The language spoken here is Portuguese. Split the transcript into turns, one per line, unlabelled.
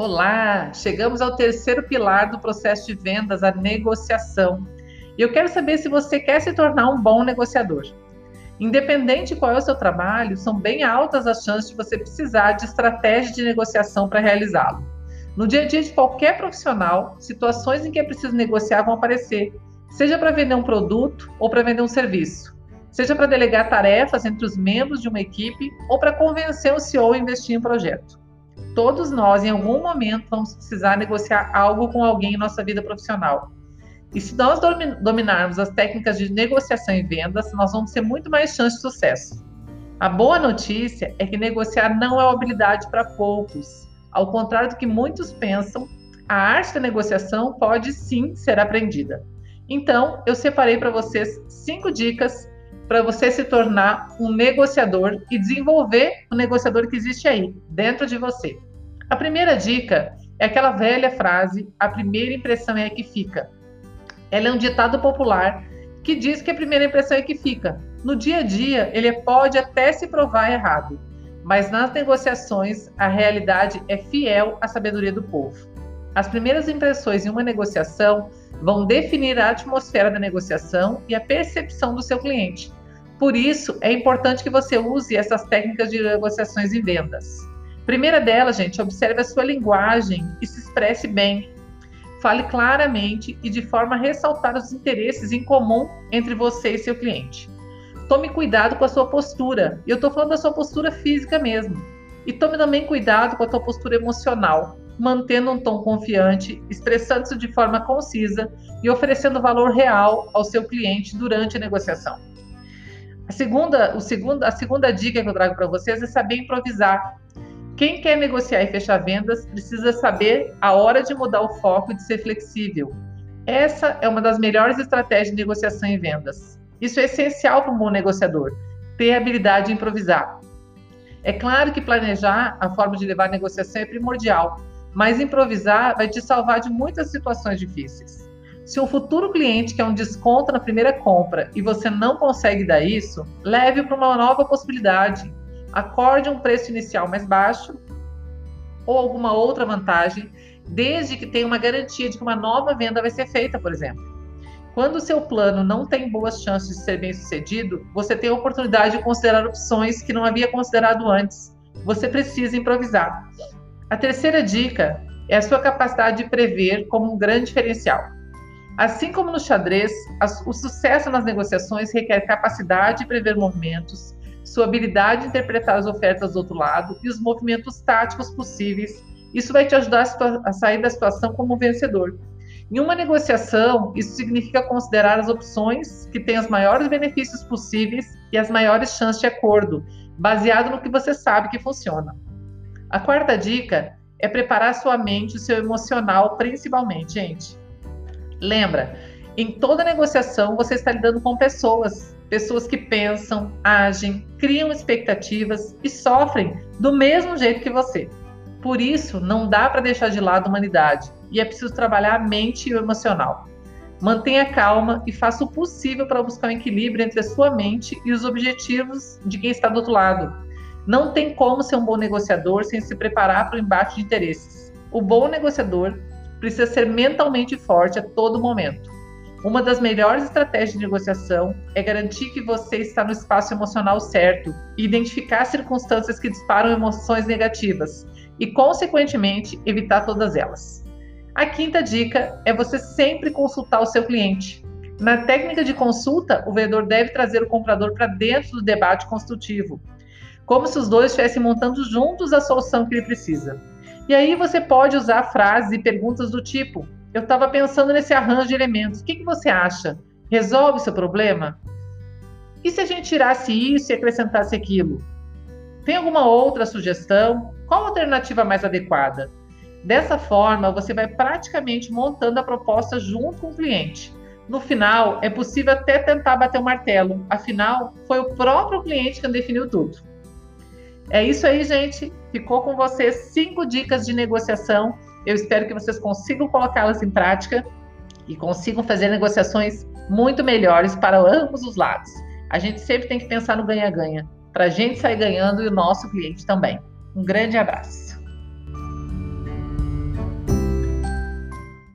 Olá! Chegamos ao terceiro pilar do processo de vendas, a negociação. E eu quero saber se você quer se tornar um bom negociador. Independente de qual é o seu trabalho, são bem altas as chances de você precisar de estratégia de negociação para realizá-lo. No dia a dia de qualquer profissional, situações em que é preciso negociar vão aparecer, seja para vender um produto ou para vender um serviço, seja para delegar tarefas entre os membros de uma equipe ou para convencer o CEO a investir em um projeto. Todos nós, em algum momento, vamos precisar negociar algo com alguém em nossa vida profissional. E se nós dominarmos as técnicas de negociação e vendas, nós vamos ter muito mais chance de sucesso. A boa notícia é que negociar não é uma habilidade para poucos. Ao contrário do que muitos pensam, a arte da negociação pode sim ser aprendida. Então, eu separei para vocês cinco dicas para você se tornar um negociador e desenvolver o negociador que existe aí, dentro de você. A primeira dica é aquela velha frase: a primeira impressão é a que fica. Ela é um ditado popular que diz que a primeira impressão é que fica. No dia a dia, ele pode até se provar errado, mas nas negociações, a realidade é fiel à sabedoria do povo. As primeiras impressões em uma negociação vão definir a atmosfera da negociação e a percepção do seu cliente. Por isso, é importante que você use essas técnicas de negociações e vendas. Primeira delas, gente, observe a sua linguagem e se expresse bem. Fale claramente e de forma a ressaltar os interesses em comum entre você e seu cliente. Tome cuidado com a sua postura. Eu estou falando da sua postura física mesmo. E tome também cuidado com a sua postura emocional, mantendo um tom confiante, expressando-se de forma concisa e oferecendo valor real ao seu cliente durante a negociação. A segunda, o segundo, a segunda dica que eu trago para vocês é saber improvisar. Quem quer negociar e fechar vendas precisa saber a hora de mudar o foco e de ser flexível. Essa é uma das melhores estratégias de negociação e vendas. Isso é essencial para um bom negociador, ter a habilidade de improvisar. É claro que planejar a forma de levar a negociação é primordial, mas improvisar vai te salvar de muitas situações difíceis. Se um futuro cliente quer um desconto na primeira compra e você não consegue dar isso, leve para uma nova possibilidade. Acorde um preço inicial mais baixo ou alguma outra vantagem, desde que tenha uma garantia de que uma nova venda vai ser feita, por exemplo. Quando o seu plano não tem boas chances de ser bem sucedido, você tem a oportunidade de considerar opções que não havia considerado antes. Você precisa improvisar. A terceira dica é a sua capacidade de prever como um grande diferencial. Assim como no xadrez, o sucesso nas negociações requer capacidade de prever movimentos, sua habilidade de interpretar as ofertas do outro lado e os movimentos táticos possíveis. Isso vai te ajudar a, sair da situação como vencedor. Em uma negociação, isso significa considerar as opções que têm os maiores benefícios possíveis e as maiores chances de acordo, baseado no que você sabe que funciona. A quarta dica é preparar sua mente e seu emocional, principalmente, gente. Lembra, em toda negociação você está lidando com pessoas, pessoas que pensam, agem, criam expectativas e sofrem do mesmo jeito que você. Por isso, não dá para deixar de lado a humanidade e é preciso trabalhar a mente e o emocional. Mantenha calma e faça o possível para buscar um equilíbrio entre a sua mente e os objetivos de quem está do outro lado. Não tem como ser um bom negociador sem se preparar para o embate de interesses. O bom negociador precisa ser mentalmente forte a todo momento. Uma das melhores estratégias de negociação é garantir que você está no espaço emocional certo e identificar circunstâncias que disparam emoções negativas e, consequentemente, evitar todas elas. A quinta dica é você sempre consultar o seu cliente. Na técnica de consulta, o vendedor deve trazer o comprador para dentro do debate construtivo, como se os dois estivessem montando juntos a solução que ele precisa. E aí você pode usar frases e perguntas do tipo: Eu estava pensando nesse arranjo de elementos, o que, que você acha? Resolve o seu problema? E se a gente tirasse isso e acrescentasse aquilo? Tem alguma outra sugestão? Qual a alternativa mais adequada? Dessa forma, você vai praticamente montando a proposta junto com o cliente. No final, é possível até tentar bater o martelo, afinal, foi o próprio cliente que definiu tudo. É isso aí, gente. Ficou com vocês cinco dicas de negociação. Eu espero que vocês consigam colocá-las em prática e consigam fazer negociações muito melhores para ambos os lados. A gente sempre tem que pensar no ganha-ganha, para a gente sair ganhando e o nosso cliente também. Um grande abraço.